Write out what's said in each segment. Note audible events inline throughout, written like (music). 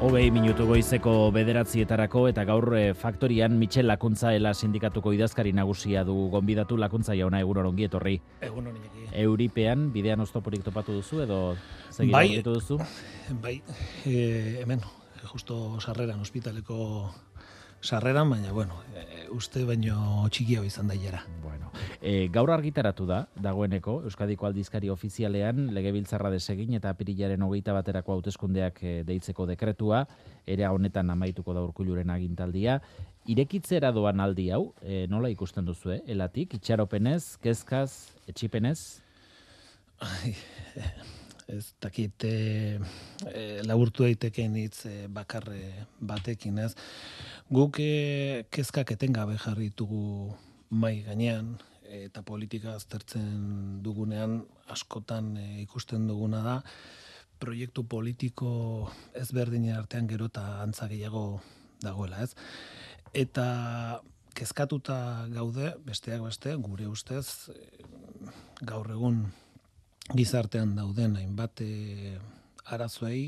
Hogei minutu goizeko bederatzietarako eta gaur e, faktorian Michel Lakuntza ela sindikatuko idazkari nagusia du gonbidatu Lakuntza jauna egun ongi etorri. Egun Euripean bidean oztoporik topatu duzu edo segira bai, duzu? Bai, e, hemen, justo sarreran ospitaleko sarreran, baina, bueno, e, uste baino txikia izan da Bueno, e, gaur argitaratu da, dagoeneko, Euskadiko aldizkari ofizialean, legebiltzarra desegin eta pirilaren hogeita baterako hauteskundeak e, deitzeko dekretua, ere honetan amaituko da urkuluren agintaldia. Irekitzera doan aldi hau, e, nola ikusten duzu, eh? elatik, itxaropenez, kezkaz, etxipenez? Ai, ez dakit e, laburtu daiteken hitz e, bakarre batekin, ez? Guk e, kezkak etengabe jarri ditugu mai gainean eta politika aztertzen dugunean askotan e, ikusten duguna da proiektu politiko ezberdinen artean gero eta antza gehiago dagoela, ez? Eta kezkatuta gaude, besteak beste, gure ustez, gaur egun gizartean dauden hainbat e, arazoei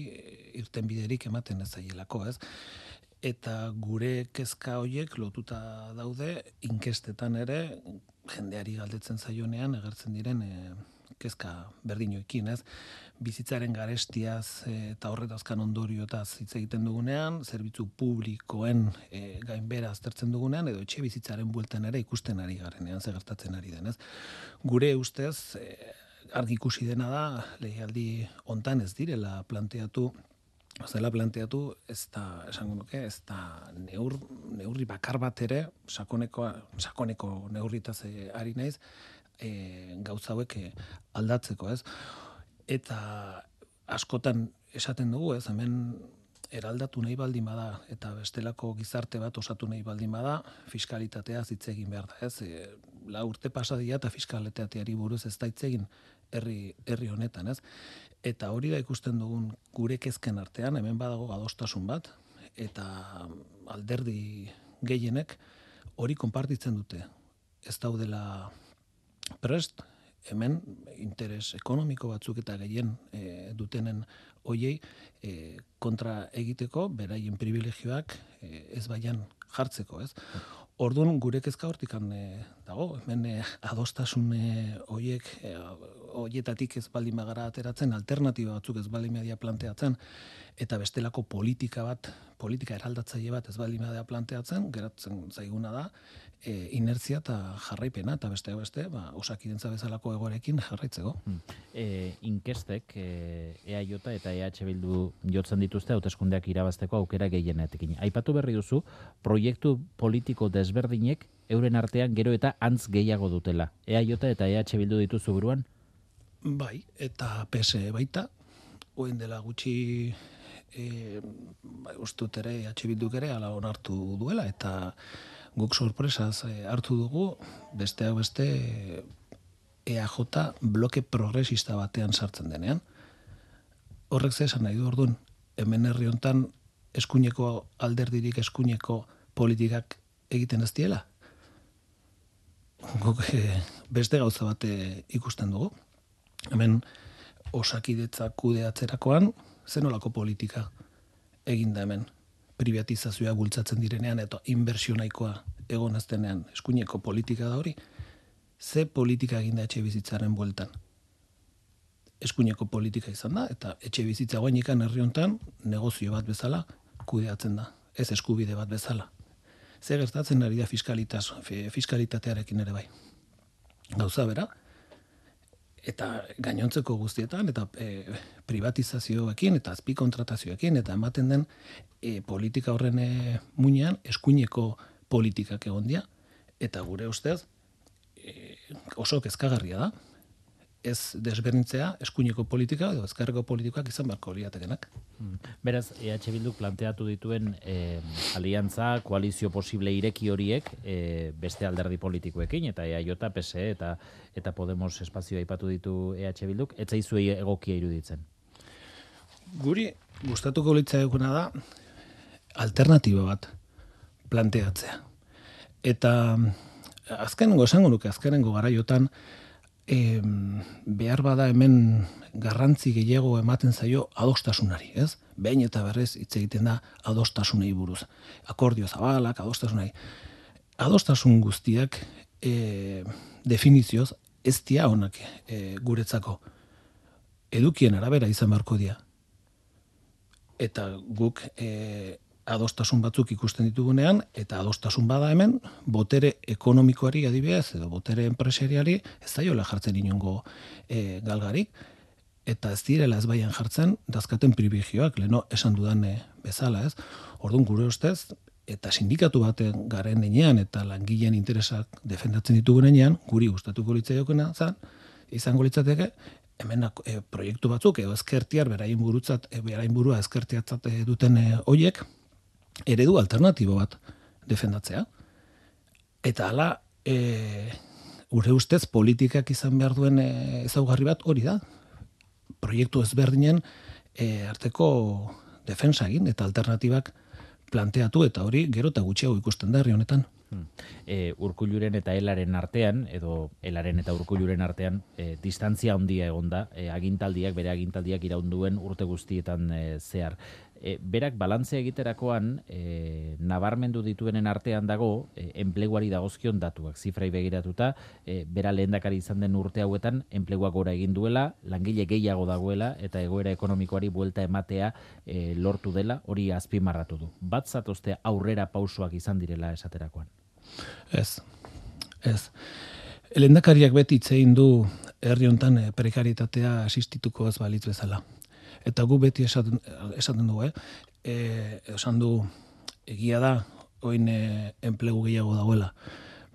irten biderik ematen ez zaielako, ez? eta gure kezka hoiek lotuta daude inkestetan ere jendeari galdetzen zaionean agertzen diren e, kezka berdinoekin, ez? Bizitzaren garestiaz eta horretazkan ondorioetaz hitz egiten dugunean, zerbitzu publikoen e, gainbera aztertzen dugunean edo etxe bizitzaren bueltan ere ikusten ari garenean ze gertatzen ari denez. Gure ustez e, argi ikusi dena da lehialdi hontan ez direla planteatu zela planteatu, ez da, esango nuke, ez da neur, neurri bakar bat ere, sakoneko, sakoneko neurritaz e, ari naiz, e, gauza hauek e, aldatzeko, ez? Eta askotan esaten dugu, ez, hemen eraldatu nahi baldin bada eta bestelako gizarte bat osatu nahi baldin bada, fiskalitatea hitz egin behar da, ez? E, la urte pasadia eta fiskalitateari buruz ez da hitz egin herri, herri honetan, ez? Eta hori da ikusten dugun gure kezken artean, hemen badago adostasun bat, eta alderdi gehienek hori konpartitzen dute. Ez daudela prest, hemen interes ekonomiko batzuk eta gehien e, dutenen hoiei e, kontra egiteko, beraien privilegioak e, ez baian jartzeko, ez? Orduan gure kezka hortikan e, dago, hemen e, adostasun hoiek e, hoietatik ez baldin bagara ateratzen, alternatiba batzuk ez baldin media planteatzen, eta bestelako politika bat, politika eraldatzaile bat ez baldin media planteatzen, geratzen zaiguna da, e, inertzia eta jarraipena, eta beste beste, ba, osakidentza bezalako egorekin jarraitzeko. Hmm. E, inkestek, e, EAJ eta EH Bildu jotzen dituzte, hauteskundeak irabazteko aukera gehienetekin. Aipatu berri duzu, proiektu politiko desberdinek, euren artean gero eta antz gehiago dutela. EAJ eta EH Bildu dituzu buruan? Bai, eta PS baita, oen dela gutxi e, bai, ustut ere, atxibilduk ere, ala onartu duela, eta guk sorpresaz e, hartu dugu, besteak beste EAJ bloke progresista batean sartzen denean. Horrek ze esan nahi du orduan, hemen herri hontan eskuineko alderdirik eskuineko politikak egiten ez diela. Guk e, beste gauza bate ikusten dugu hemen osakidetza kudeatzerakoan zenolako politika egin da hemen? Privatizazioa bultzatzen direnean eta inbertsio nahikoa egon aztenean eskuineko politika da hori? Ze politika egin da etxe bizitzaren bueltan? Eskuineko politika izan da eta etxe bizitza guainikan herri hontan negozio bat bezala kudeatzen da ez eskubide bat bezala. Ze gertatzen ari da fiskalitas, fiskalitatearekin ere bai? Gauza bera eta gainontzeko guztietan eta e, privatizazioekin eta azpi kontratazioekin eta ematen den e, politika horren e, muinean eskuineko politikak egon dia eta gure ustez e, oso kezkagarria da ez desberdintzea eskuineko politika edo ezkerreko politikoak izan beharko liatekenak. Hmm. Beraz, EH Bilduk planteatu dituen e, aliantza, koalizio posible ireki horiek e, beste alderdi politikoekin, eta EAJ, PSE eta eta Podemos espazioa aipatu ditu EH Bilduk, ez zaizuei egokia iruditzen? Guri, gustatuko litza eguna da, alternatiba bat planteatzea. Eta azkenengo esango nuke, azkenengo garaiotan, e, behar bada hemen garrantzi gehiago ematen zaio adostasunari, ez? Behin eta berrez hitz egiten da adostasunei buruz. Akordio zabalak, adostasunai. Adostasun guztiak e, definizioz ez dia honak e, guretzako. Edukien arabera izan beharko dia. Eta guk e, adostasun batzuk ikusten ditugunean, eta adostasun bada hemen, botere ekonomikoari adibidez, edo botere enpresariari, ez zaiola jartzen inongo e, galgarik, eta ez direla ez baian jartzen, dazkaten privilegioak, leno esan dudan e, bezala, ez? Orduan gure ustez, eta sindikatu baten garen enean, eta langileen interesak defendatzen ditugunean, guri gustatuko litzaiokena zan, izango litzateke, hemen e, proiektu batzuk, edo ezkertiar, berain burutzat, e, berain burua ezkertiatzat e, duten e, oiek, eredu alternatibo bat defendatzea. Eta hala, e, ure ustez politikak izan behar duen e, ezaugarri bat hori da. Proiektu ezberdinen e, arteko defensa egin eta alternatibak planteatu eta hori gero eta gutxiago ikusten da herri honetan. Hmm. E, urkuluren eta helaren artean, edo helaren eta urkuluren artean, e, distantzia handia egonda, e, agintaldiak, bere agintaldiak iraunduen urte guztietan e, zehar e, berak balantzea egiterakoan e, nabarmendu dituenen artean dago e, enpleguari dagozkion datuak. Zifrai begiratuta, e, bera lehendakari izan den urte hauetan enplegua gora egin duela, langile gehiago dagoela eta egoera ekonomikoari buelta ematea e, lortu dela, hori azpimarratu du. Bat zatozte aurrera pausoak izan direla esaterakoan. Ez, ez. Lehendakariak beti itzein du herri hontan prekaritatea asistituko ez balitz bezala eta gu beti esaten, esaten du, eh? E, esan du, egia da, oin e, enplegu gehiago dagoela,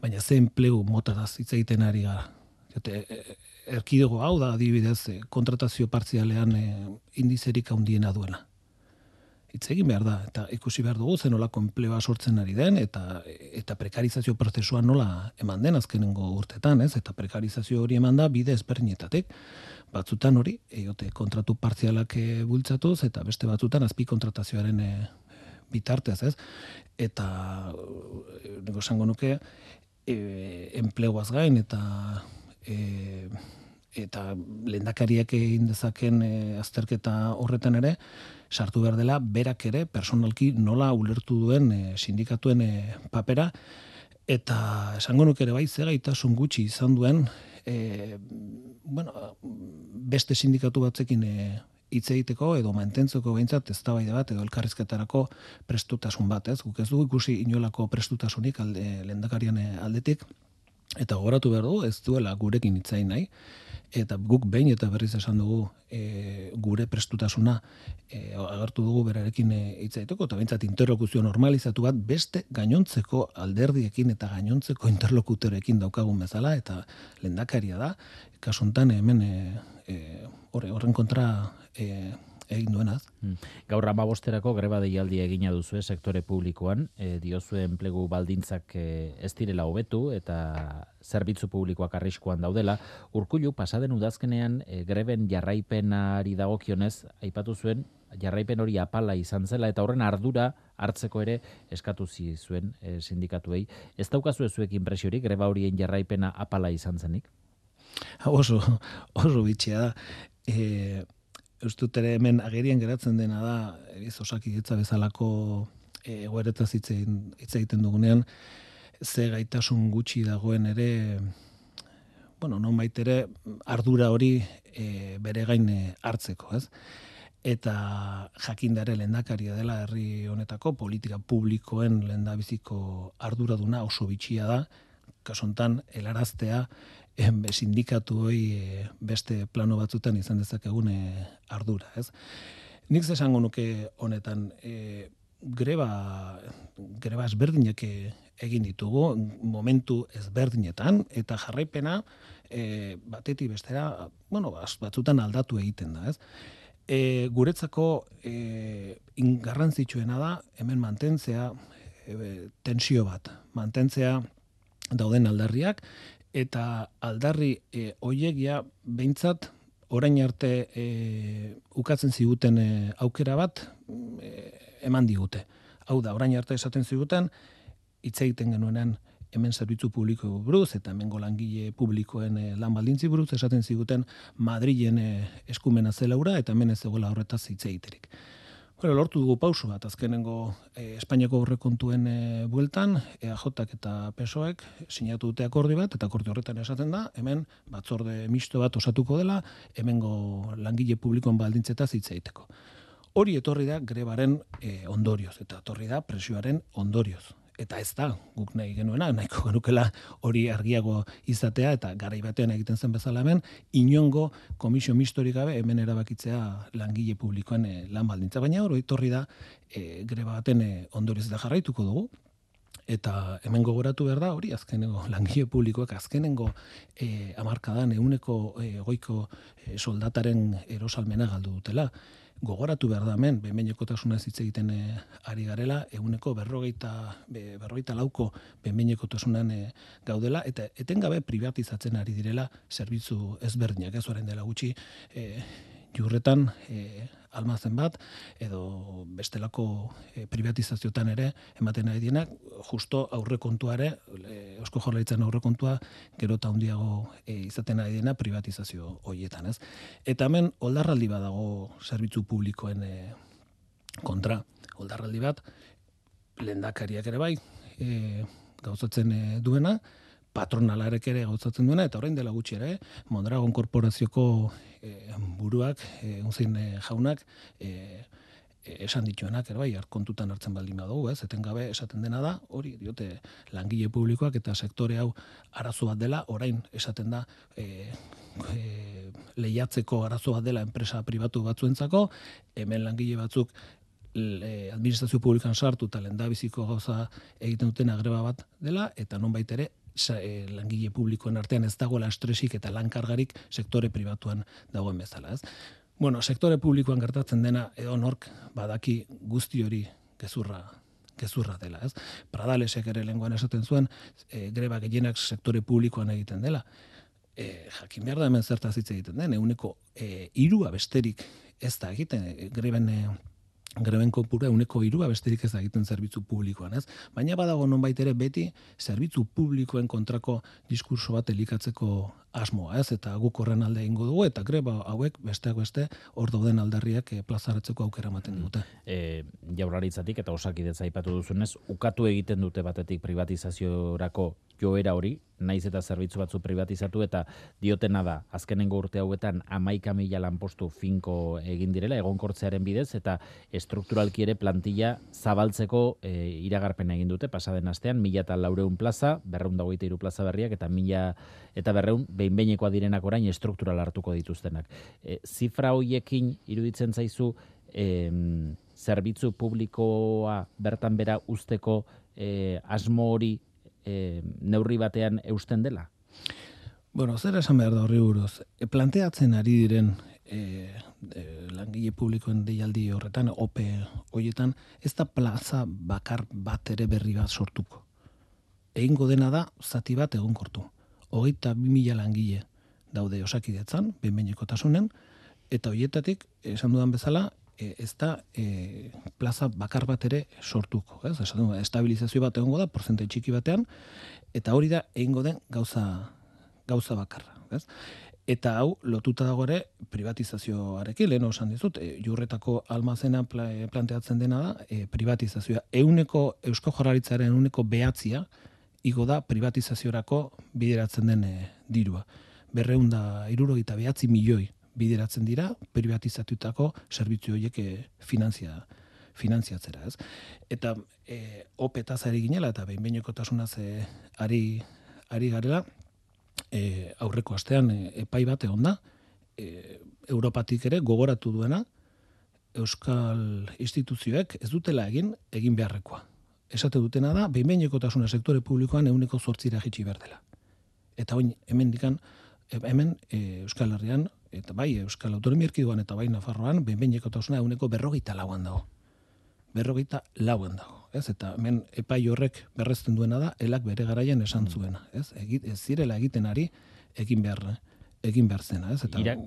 baina ze enplegu motadaz hitz egiten ari gara. Jote, e, erkidego hau da, adibidez, kontratazio partzialean e, indizerik handiena duela. Hitz egin behar da, eta ikusi behar dugu zen nolako enplegoa sortzen ari den, eta eta prekarizazio prozesua nola eman den azkenengo urtetan, ez? Eta prekarizazio hori eman da bide ezberdinetatik batzutan hori, eiote kontratu partzialak e, bultzatuz, eta beste batzutan azpi kontratazioaren e, bitartez, ez? Eta, e, nego esango nuke, e, enpleguaz gain, eta e, eta lendakariak egin dezaken e, azterketa horretan ere, sartu behar dela, berak ere, personalki nola ulertu duen e, sindikatuen e, papera, eta esango nuke ere bai, zegaitasun gutxi izan duen, e, bueno, beste sindikatu batzekin e, hitz egiteko edo mantentzeko behintzat eztabaida bat edo elkarrizketarako prestutasun bat, ez? Guk ez dugu ikusi inolako prestutasunik alde lehendakarian aldetik. Eta gogoratu behar du ez duela gurekin hitzain nahi eta guk behin eta berriz esan dugu e, gure prestutasuna e, agertu dugu berarekin e, hitz egiteko eta behintzat interlokuzio normalizatu bat beste gainontzeko alderdiekin eta gainontzeko interlokutorekin daukagun bezala eta lendakaria da. Kasuntan hemen e, e, horren kontra e, egin duenaz. Hmm. Gaur amabosterako greba deialdia egina duzu sektore publikoan, e, diozu enplegu baldintzak e, ez direla hobetu eta zerbitzu publikoak arriskoan daudela. Urkullu pasaden udazkenean e, greben jarraipenari dagokionez aipatu zuen jarraipen hori apala izan zela eta horren ardura hartzeko ere eskatu zuen e, sindikatuei. Ez daukazu ezuek inpresiorik greba horien jarraipena apala izan zenik? Oso, oso bitxea da. E, ustut ere hemen agerien geratzen dena da, eriz osakidetza bezalako e, egoeretaz hitz egiten dugunean, ze gaitasun gutxi dagoen ere, bueno, non baitere ardura hori e, bere gain e, hartzeko, ez? Eta jakindare lendakaria dela herri honetako politika publikoen lendabiziko arduraduna oso bitxia da, kasontan helaraztea en sindikatu hoi e, beste plano batzutan izan dezakegun e, ardura, ez? Nik esango nuke honetan e, greba greba ezberdinak egin ditugu momentu ezberdinetan eta jarraipena e, batetik bestera, bueno, batzutan aldatu egiten da, ez? E, guretzako e, ingarrantzitsuena da hemen mantentzea e, tensio bat, mantentzea dauden aldarriak eta aldarri e, oiegia behintzat orain arte e, ukatzen ziguten e, aukera bat e, eman digute. Hau da, orain arte esaten ziguten hitz egiten genuenean hemen zerbitzu publiko buruz, eta hemen langile publikoen e, lan baldintzi buruz, esaten ziguten Madrilen e, eskumena zelaura, eta hemen ez zegoela horretaz hitz egiterik. Bueno, lortu dugu pausu bat, azkenengo e, Espainiako horrekontuen e, bueltan, EAJak eta PSOek sinatu dute akordi bat, eta akordi horretan esaten da, hemen batzorde misto bat osatuko dela, hemengo langile publikoen baldintzetaz hitz egiteko. Hori etorri da grebaren e, ondorioz, eta etorri da presioaren ondorioz eta ez da, guk nahi genuena, nahiko genukela hori argiago izatea, eta garai batean egiten zen bezala hemen, inongo komisio mistori gabe hemen erabakitzea langile publikoen e, lan baldintza, baina hori torri da e, greba baten e, ondorez da jarraituko dugu, eta hemen gogoratu behar da hori azkenengo (laughs) langile publikoak azkenengo e, amarkadan euneko e, goiko e, soldataren erosalmena galdu dutela. Gogoratu behar da hemen, benbeinekotasuna hitz egiten e, ari garela, eguneko berrogeita, be, berrogeita lauko benbeinekotasunan e, gaudela, eta etengabe privatizatzen ari direla zerbitzu ezberdinak, ez dela gutxi, e, jurretan e, almazen bat, edo bestelako e, privatizaziotan ere, ematen ari dienak, justo aurre kontuare, e, osko jorlaitzen aurre kontua, gero eta hundiago e, izaten ari diena privatizazio hoietan, ez? Eta hemen, oldarraldi badago zerbitzu publikoen e, kontra, oldarraldi bat, lendakariak ere bai, e, gauzatzen e, duena, patronalarek ere gauzatzen duena, eta orain dela gutxi ere, Mondragon Korporazioko e, buruak, e, unzin e, jaunak, e, esan dituenak, ere bai, kontutan hartzen baldin badugu, ez, eten gabe esaten dena da, hori, diote, langile publikoak eta sektore hau arazo bat dela, orain esaten da, e, e, lehiatzeko arazo bat dela enpresa pribatu batzuentzako, hemen langile batzuk le, administrazio publikan sartu eta lendabiziko gauza egiten duten agreba bat dela, eta non ere langile publikoen artean ez dagoela estresik eta lankargarik sektore pribatuan dagoen bezala, ez? Bueno, sektore publikoan gertatzen dena edo nork badaki guzti hori gezurra gezurra dela, ez? Pradalesek ere lenguan esaten zuen, e, greba gehienak sektore publikoan egiten dela. E, jakin behar da hemen zertaz hitz egiten den, euneko e, irua besterik ez da egiten, e, greben e, greben kopura uneko irua besterik ez da egiten zerbitzu publikoan, ez? Baina badago nonbait ere beti zerbitzu publikoen kontrako diskurso bat elikatzeko asmoa, ez? Eta guk horren alde eingo dugu eta greba hauek besteak beste hor dauden aldarriak e, plazaratzeko aukera ematen mm. dute. E, jaurlaritzatik eta osakidetza aipatu duzunez, ukatu egiten dute batetik privatizaziorako joera hori, naiz eta zerbitzu batzu privatizatu eta diotena da, azkenengo urte hauetan amaika mila lanpostu finko egin direla, egonkortzearen bidez, eta strukturalki ere plantilla zabaltzeko e, iragarpen egin dute, pasaden astean, mila eta laureun plaza, berreun dagoite iru plaza berriak, eta mila eta berreun, behin direnak orain struktural hartuko dituztenak. E, zifra hoiekin iruditzen zaizu, e, zerbitzu publikoa bertan bera usteko e, asmo hori e, neurri batean eusten dela? Bueno, zer esan behar da horri buruz. E, planteatzen ari diren e, e, langile publikoen deialdi horretan, OPE hoietan, ez da plaza bakar bat ere berri bat sortuko. Egingo dena da, zati bat egon kortu. Hogeita bi mila langile daude osakidetzan, benbeineko tasunen, eta hoietatik, esan dudan bezala, e, ez da e, plaza bakar bat ere sortuko. Ez? Esan estabilizazio bat egongo da, porzente txiki batean, eta hori da egingo den gauza, gauza bakarra. Ez? Eta hau, lotuta dago ere, privatizazioarekin, lehen osan dizut, e, jurretako almazena e, planteatzen dena da, e, privatizazioa. Euneko, Eusko Jorraritzaren euneko behatzia, igo da privatizaziorako bideratzen den e, dirua. Berreunda, irurogita behatzi milioi bideratzen dira privatizatutako zerbitzu horiek eh, finanzia finantziatzera, ez? Eta e, opetaz ari ginela eta behin behinekotasunaz e, ari, ari garela, e, aurreko astean epai bat egon da, e, Europatik ere gogoratu duena, Euskal instituzioek ez dutela egin, egin beharrekoa. Esate dutena da, behin behinekotasuna sektore publikoan euneko zortzira jitsi behar dela. Eta oin, hemen dikan, hemen Euskal Herrian eta bai Euskal Autonomia Erkiduan eta bai Nafarroan, behin tausuna eguneko berrogeita lauan dago. Berrogeita lauan dago. Ez? Eta hemen epai horrek berrezten duena da, elak bere garaian esan mm. zuena. Ez? Egit, ez zirela egiten ari, egin behar, egin behar zena. Ez? Eta, Irak,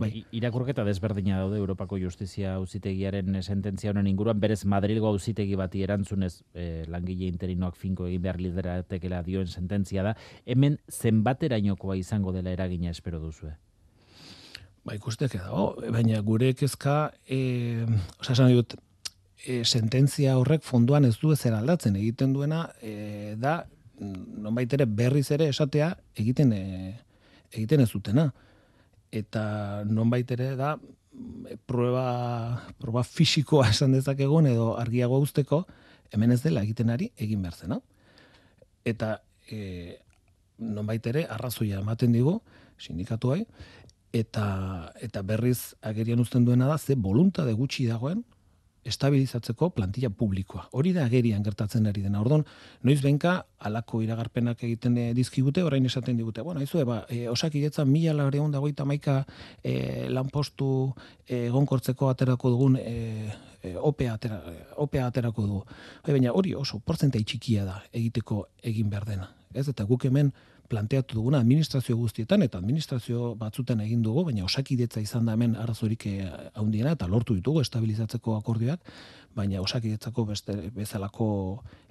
bai. irakurketa desberdina daude Europako Justizia Auzitegiaren sententzia honen inguruan berez Madrilgo Auzitegi bati erantzunez e, langile interinoak finko egin behar lideratekela dioen sententzia da hemen zenbaterainokoa izango dela eragina espero duzu Ba ikusteke dago. Baina gure kezka eh osa dut e, sententzia horrek fonduan ez du ezer aldatzen. Egiten duena e, da nonbait ere berriz ere esatea egiten e, egiten ez dutena. Eta nonbait ere da prueba, prueba fisikoa esan dezakegun edo argiago usteko hemen ez dela egiten ari egin behar zena. Eta e, nonbait ere arrazoia ematen digu sindikatuai eta eta berriz agerian uzten duena da ze voluntade gutxi dagoen estabilizatzeko plantilla publikoa. Hori da agerian gertatzen ari dena. Ordon, noiz benka alako iragarpenak egiten eh, dizkigute, orain esaten digute. Bueno, aizu ba, e, osakidetza mila laureun dagoita maika e, lanpostu egonkortzeko aterako dugun e, opea, atera, opea aterako dugu. Baina hori oso, porzentai txikia da egiteko egin behar dena. Ez eta guk hemen planteatu duguna administrazio guztietan eta administrazio batzuten egin dugu, baina osakidetza izan da hemen arazorik eh, handiena eta lortu ditugu estabilizatzeko akordioak, baina osakidetzako beste bezalako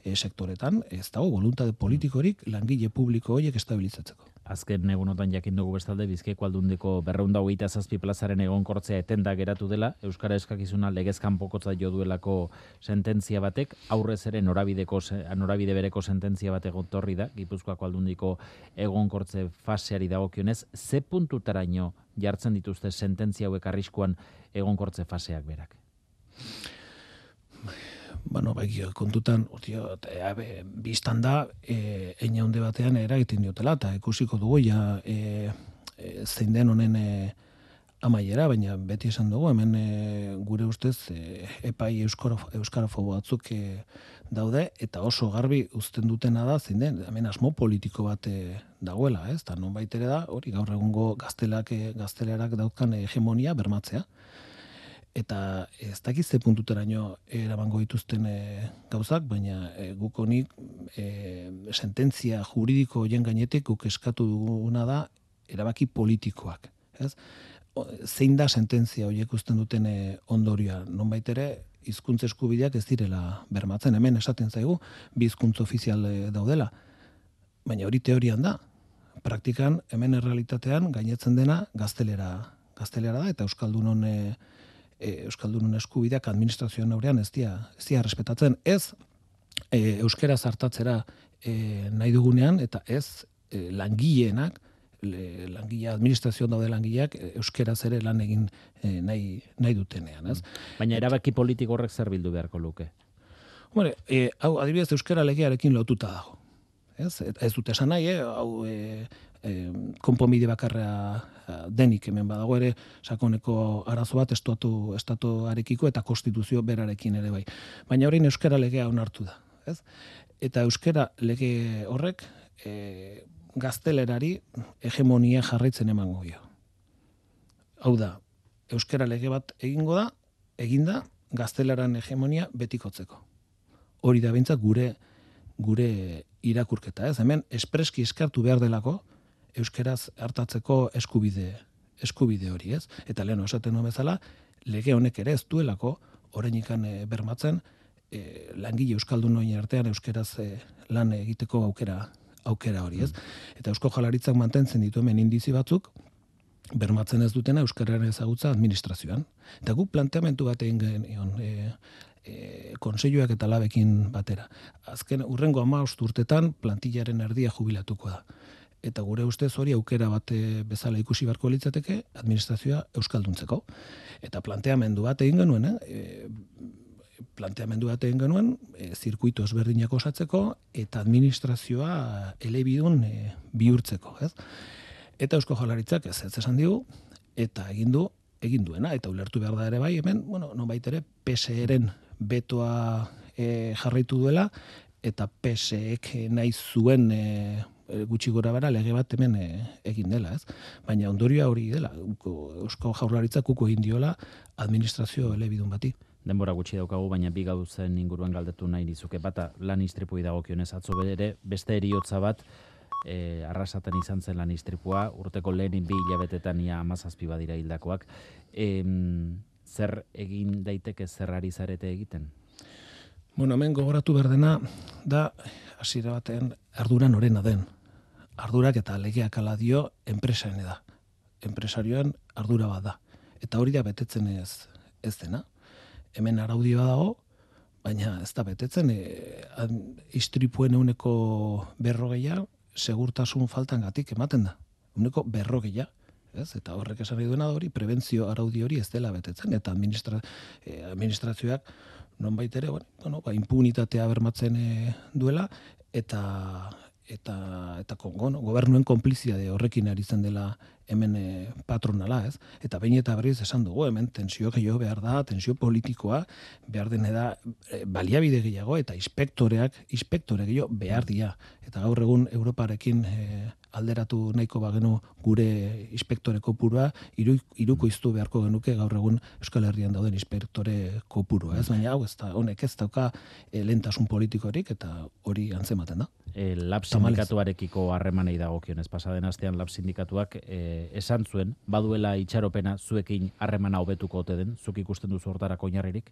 e, sektoretan ez dago voluntade politikorik langile publiko horiek estabilizatzeko azken egunotan jakin dugu bestalde bizkaiko aldundiko berreunda hogeita zazpi plazaren egonkortzea etenda geratu dela, Euskara eskakizuna legezkan pokotza jo duelako sententzia batek, aurrez ere norabideko, norabide bereko sententzia bat egotorri da, Gipuzkoako aldundiko egonkortze faseari dagokionez, ze puntutaraino jartzen dituzte sententzia hauek arriskuan egonkortze faseak berak? Bueno, bai, kontutan, urtio, biztan da, e, eina hunde batean eragiten diotela, eta ikusiko dugu, ja, e, e, zein den honen e, amaiera, baina beti esan dugu, hemen e, gure ustez, e, epai euskarafobo batzuk e, daude, eta oso garbi uzten dutena da, zein den, hemen asmo politiko bat e, dagoela, ez? Eta non baitere da, hori gaur egungo gaztelak, e, gaztelerak dauzkan hegemonia bermatzea eta ez dakiz ze puntuteraino eramango dituzten e, gauzak, baina e, guk honik e, sententzia juridiko hoien gainetik guk eskatu duguna da erabaki politikoak. Ez? zein da sententzia horiek usten duten e, ondorioa, nonbait ere hizkuntza eskubideak ez direla bermatzen hemen esaten zaigu bi hizkuntza ofizial daudela baina hori teorian da praktikan hemen errealitatean gainetzen dena gaztelera gaztelera da eta euskaldunon e, e, Euskaldunun eskubideak administrazioan aurrean ez dia, ez dia respetatzen. Ez e, euskera zartatzera e, nahi dugunean, eta ez e, langileenak, le, langile administrazioan daude langileak e, euskeraz ere lan egin e, nahi, nahi dutenean, ez? Baina erabaki politiko horrek zer bildu beharko luke? Hombre, e, hau adibidez euskera legearekin lotuta dago. Ez, ez dut esan nahi, eh? hau e, e, konponbide bakarra eh, denik hemen badago ere sakoneko arazo bat estatu estatuarekiko eta konstituzio berarekin ere bai. Baina orain euskara legea onartu da, ez? Eta euskara lege horrek e, gaztelerari hegemonia jarraitzen emango dio. Hau da, euskara lege bat egingo da, eginda gaztelaran hegemonia betikotzeko. Hori da bintzak gure gure irakurketa, ez? Hemen espreski eskartu behar delako, euskeraz hartatzeko eskubide eskubide hori, ez? Eta lehen esaten nuen bezala, lege honek ere ez duelako orainikan e, bermatzen e, langile euskaldun noin artean euskeraz e, lan egiteko aukera aukera hori, ez? Mm. Eta Eusko Jalaritzak mantentzen ditu hemen indizi batzuk bermatzen ez dutena euskararen ezagutza administrazioan. Eta guk planteamentu bat egin genion, e, e, konseiluak eta labekin batera. Azken, urrengo ama urtetan plantillaren erdia jubilatuko da eta gure ustez hori aukera bat eh, bezala ikusi beharko litzateke administrazioa euskalduntzeko. Eta planteamendu bat egin genuen, eh? e, planteamendu bat egin genuen, e, zirkuito ezberdinak osatzeko eta administrazioa elebidun e, bihurtzeko, ez? Eta eusko jalaritzak ez ez esan digu, eta egin du, egin duena, eta ulertu behar da ere bai, hemen, bueno, non baitere, PSE-eren betoa e, jarraitu duela, eta PSE-ek nahi zuen e, Eh, gutxi gora bara lege bat hemen e, egin dela, ez? Baina ondorioa hori dela, Eusko Jaurlaritza kuko egin diola administrazio elebidun bati. Denbora gutxi daukagu, baina bi gauzen inguruan galdetu nahi dizuke. Bata, lan istripui dagokionez atzo bere, beste eriotza bat, e, arrasaten izan zen lan istripua, urteko lehenin bi hilabetetan ia amazazpi badira hildakoak. E, zer egin daiteke zerrari zarete egiten? Bueno, hemen gogoratu berdena da hasiera batean ardura norena den. Ardurak eta legeak ala dio enpresaen da. Enpresarioan ardura bat da. Eta hori da betetzen ez, ez dena. Hemen araudioa dago, baina ez da betetzen e, istripuen euneko berrogeia segurtasun faltan gatik ematen da. Euneko berrogeia. Ez? Eta horrek esan duena da hori, prebentzio araudi hori ez dela betetzen. Eta administra, e, administrazioak non ere, bueno, ba, impunitatea bermatzen e, duela, eta eta eta bueno, gobernuen konplizia horrekin ari zen dela hemen e, patronala, ez? Eta behin eta berriz esan dugu, hemen tensio gehiago behar da, tensio politikoa behar dene da e, baliabide gehiago eta inspektoreak, inspektore gehiago behar dira. Eta gaur egun Europarekin e, alderatu nahiko bagenu gure inspektore kopurua, iru, iruko iztu beharko genuke gaur egun Euskal Herrian dauden inspektore kopurua. Ez baina hau ez da, honek ez dauka e, lentasun politikorik eta hori antzematen da. E, lab sindikatuarekiko harremanei dagokionez pasaden astean lab sindikatuak e, esan zuen, baduela itxaropena zuekin harremana hobetuko ote den, zuk ikusten duzu hortarako oinarririk?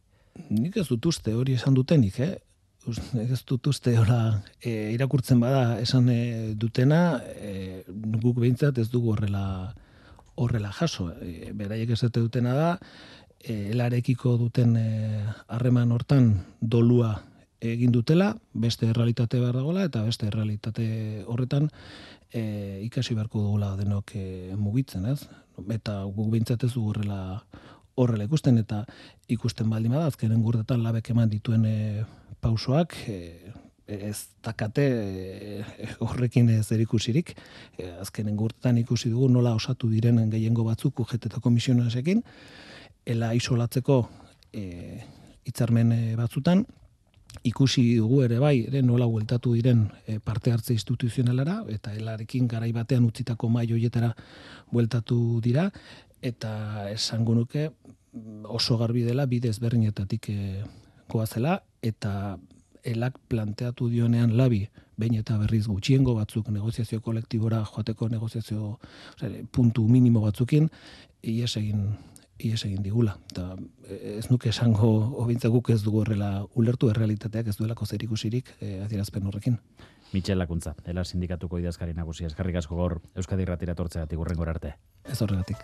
Nik ez dut uste hori esan dutenik, eh? ez dut uste ora, e, irakurtzen bada esan e, dutena, e, guk behintzat ez dugu horrela horrela jaso. E, beraiek ez dutena da, e, elarekiko duten e, harreman hortan dolua egin dutela, beste realitate behar dagoela, eta beste realitate horretan e, ikasi beharko dugula denok e, mugitzen, ez? Eta guk behintzat ez dugu horrela horrela ikusten, eta ikusten baldin bada, azkenen gurtetan labek eman dituen e, pausoak e, ez dakate e, horrekin ez erikusirik. E, azkenen gurtetan ikusi dugu nola osatu direnen gehiengo batzuk UGT eta ela isolatzeko e, itzarmen e, batzutan, ikusi dugu ere bai, ere nola hueltatu diren e, parte hartze instituzionalara, eta helarekin garai batean utzitako mai hoietara bueltatu dira, eta esango nuke oso garbi dela bide ezberdinetatik e, goazela eta elak planteatu dionean labi behin eta berriz gutxiengo batzuk negoziazio kolektibora joateko negoziazio puntu minimo batzukin ies egin ies egin digula eta ez nuke esango hobintza guk ez dugu horrela ulertu errealitateak ez duelako zer ikusirik e, adierazpen horrekin Michel Lakuntza, dela sindikatuko idazkari nagusia eskarrik asko gaur Euskadi Ratira tortzegatik urrengor arte. Ez horregatik.